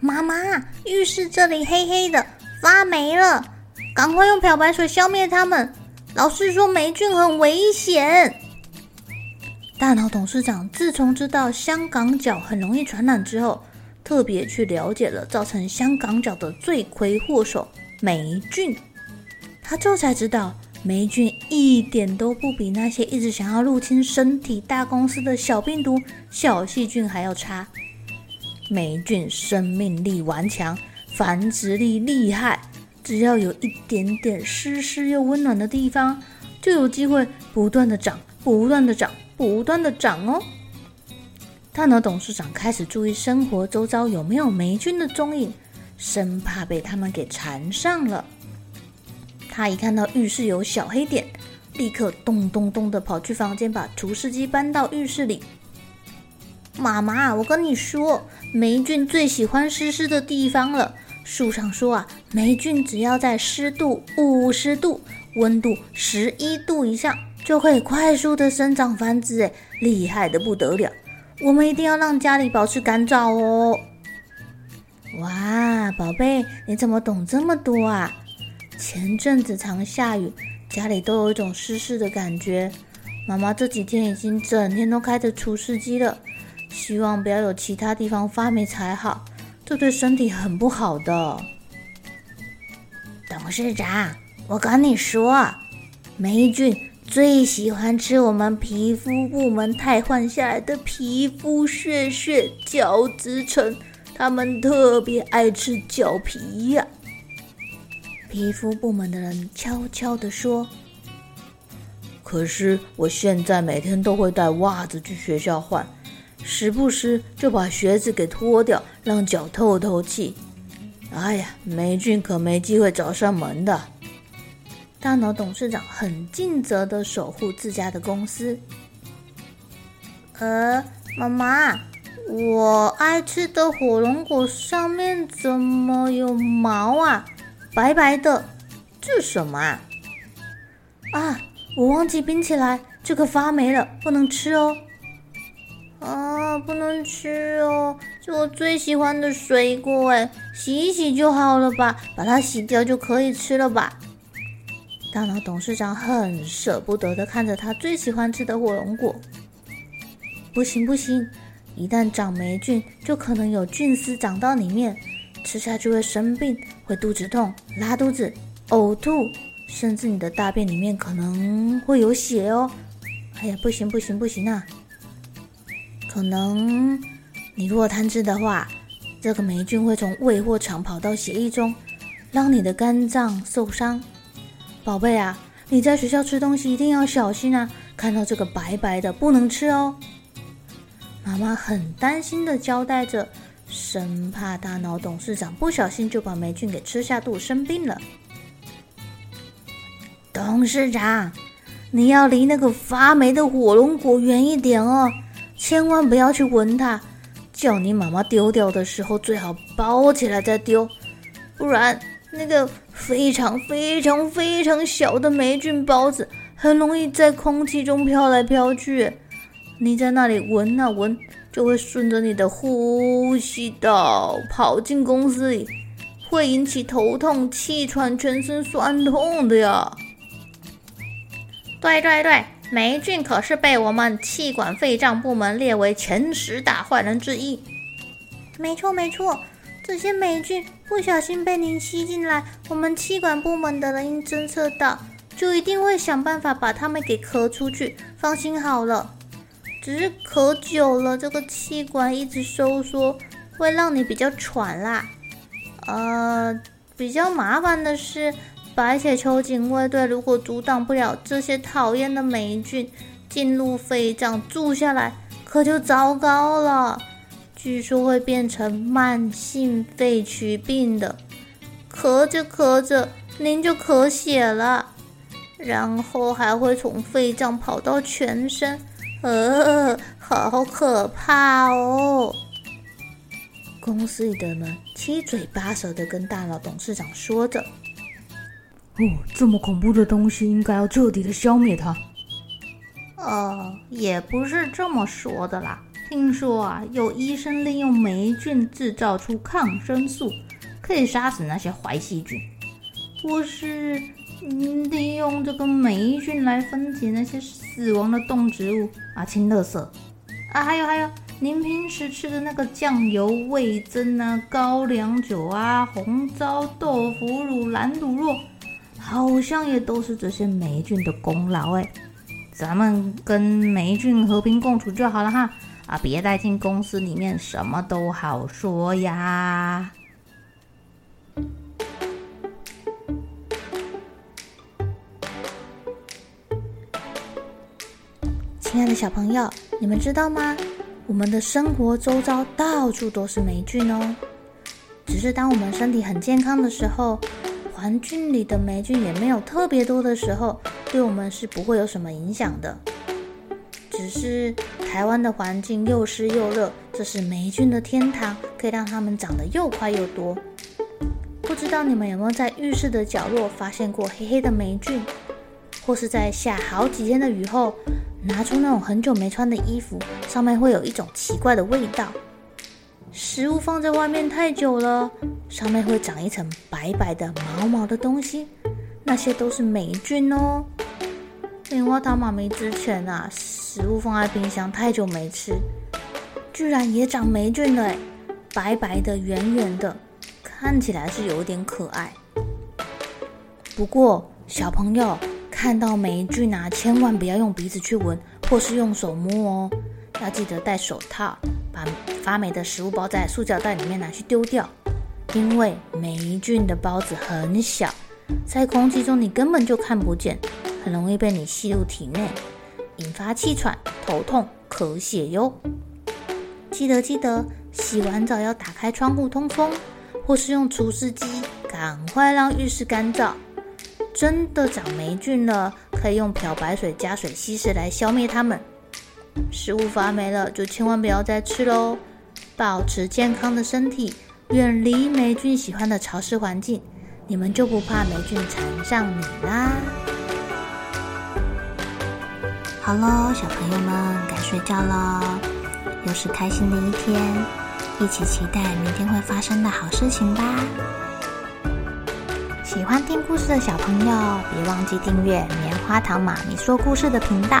妈妈，浴室这里黑黑的，发霉了，赶快用漂白水消灭它们。老师说霉菌很危险。大脑董事长自从知道香港脚很容易传染之后，特别去了解了造成香港脚的罪魁祸首霉菌。他这才知道，霉菌一点都不比那些一直想要入侵身体大公司的小病毒、小细菌还要差。霉菌生命力顽强，繁殖力厉害，只要有一点点湿湿又温暖的地方，就有机会不断的长、不断的长、不断的长哦。大脑董事长开始注意生活周遭有没有霉菌的踪影，生怕被他们给缠上了。他一看到浴室有小黑点，立刻咚咚咚的跑去房间，把除湿机搬到浴室里。妈妈，我跟你说，霉菌最喜欢湿湿的地方了。书上说啊，霉菌只要在湿度五十度、温度十一度以上，就可以快速的生长繁殖，哎，厉害的不得了。我们一定要让家里保持干燥哦。哇，宝贝，你怎么懂这么多啊？前阵子常下雨，家里都有一种湿湿的感觉。妈妈这几天已经整天都开着除湿机了。希望不要有其他地方发霉才好，这对身体很不好的。董事长，我跟你说，霉菌最喜欢吃我们皮肤部门汰换下来的皮肤屑屑、角质层，他们特别爱吃脚皮呀。皮肤部门的人悄悄地说：“可是我现在每天都会带袜子去学校换。”时不时就把靴子给脱掉，让脚透透气。哎呀，霉菌可没机会找上门的。大脑董事长很尽责的守护自家的公司。呃，妈妈，我爱吃的火龙果上面怎么有毛啊？白白的，这什么啊？啊，我忘记冰起来，这个发霉了，不能吃哦。啊，不能吃哦！是我最喜欢的水果哎，洗一洗就好了吧？把它洗掉就可以吃了吧？大脑董事长很舍不得的看着他最喜欢吃的火龙果。不行不行，一旦长霉菌，就可能有菌丝长到里面，吃下去会生病，会肚子痛、拉肚子、呕吐，甚至你的大便里面可能会有血哦！哎呀，不行不行不行啊！可能你如果贪吃的话，这个霉菌会从胃或肠跑到血液中，让你的肝脏受伤。宝贝啊，你在学校吃东西一定要小心啊！看到这个白白的不能吃哦。妈妈很担心的交代着，生怕大脑董事长不小心就把霉菌给吃下肚生病了。董事长，你要离那个发霉的火龙果远一点哦。千万不要去闻它，叫你妈妈丢掉的时候最好包起来再丢，不然那个非常非常非常小的霉菌孢子很容易在空气中飘来飘去。你在那里闻啊闻，就会顺着你的呼吸道跑进公司里，会引起头痛、气喘、全身酸痛的呀。对对对。霉菌可是被我们气管肺脏部门列为前十大坏人之一。没错没错，这些霉菌不小心被您吸进来，我们气管部门的人一侦测到，就一定会想办法把它们给咳出去。放心好了，只是咳久了，这个气管一直收缩，会让你比较喘啦。呃，比较麻烦的是，白血球警卫队如果阻挡不了这些讨厌的霉菌进入肺脏住下来，可就糟糕了。据说会变成慢性肺曲病的，咳着咳着您就咳血了，然后还会从肺脏跑到全身，呃，好可怕哦！公司里的人七嘴八舌的跟大脑董事长说着：“哦，这么恐怖的东西，应该要彻底的消灭它。”呃，也不是这么说的啦。听说啊，有医生利用霉菌制造出抗生素，可以杀死那些坏细菌；或是利用这个霉菌来分解那些死亡的动植物啊，清垃圾啊。还有还有，您平时吃的那个酱油、味增啊、高粱酒啊、红糟豆腐乳、蓝卤肉，好像也都是这些霉菌的功劳哎。咱们跟霉菌和平共处就好了哈。啊！别带进公司里面，什么都好说呀。亲爱的小朋友，你们知道吗？我们的生活周遭到处都是霉菌哦。只是当我们身体很健康的时候，环境里的霉菌也没有特别多的时候，对我们是不会有什么影响的。只是台湾的环境又湿又热，这是霉菌的天堂，可以让它们长得又快又多。不知道你们有没有在浴室的角落发现过黑黑的霉菌，或是在下好几天的雨后，拿出那种很久没穿的衣服，上面会有一种奇怪的味道。食物放在外面太久了，上面会长一层白白的毛毛的东西，那些都是霉菌哦。棉花糖妈咪之前啊，食物放在冰箱太久没吃，居然也长霉菌了，白白的、圆圆的，看起来是有点可爱。不过小朋友看到霉菌啊，千万不要用鼻子去闻，或是用手摸哦，要记得戴手套，把发霉的食物包在塑胶袋里面拿去丢掉，因为霉菌的孢子很小，在空气中你根本就看不见。很容易被你吸入体内，引发气喘、头痛、咳血哟。记得记得，洗完澡要打开窗户通风，或是用除湿机，赶快让浴室干燥。真的长霉菌了，可以用漂白水加水稀释来消灭它们。食物发霉了，就千万不要再吃喽。保持健康的身体，远离霉菌喜欢的潮湿环境，你们就不怕霉菌缠上你啦。好喽，小朋友们该睡觉了，又是开心的一天，一起期待明天会发生的好事情吧。喜欢听故事的小朋友，别忘记订阅棉花糖妈咪说故事的频道。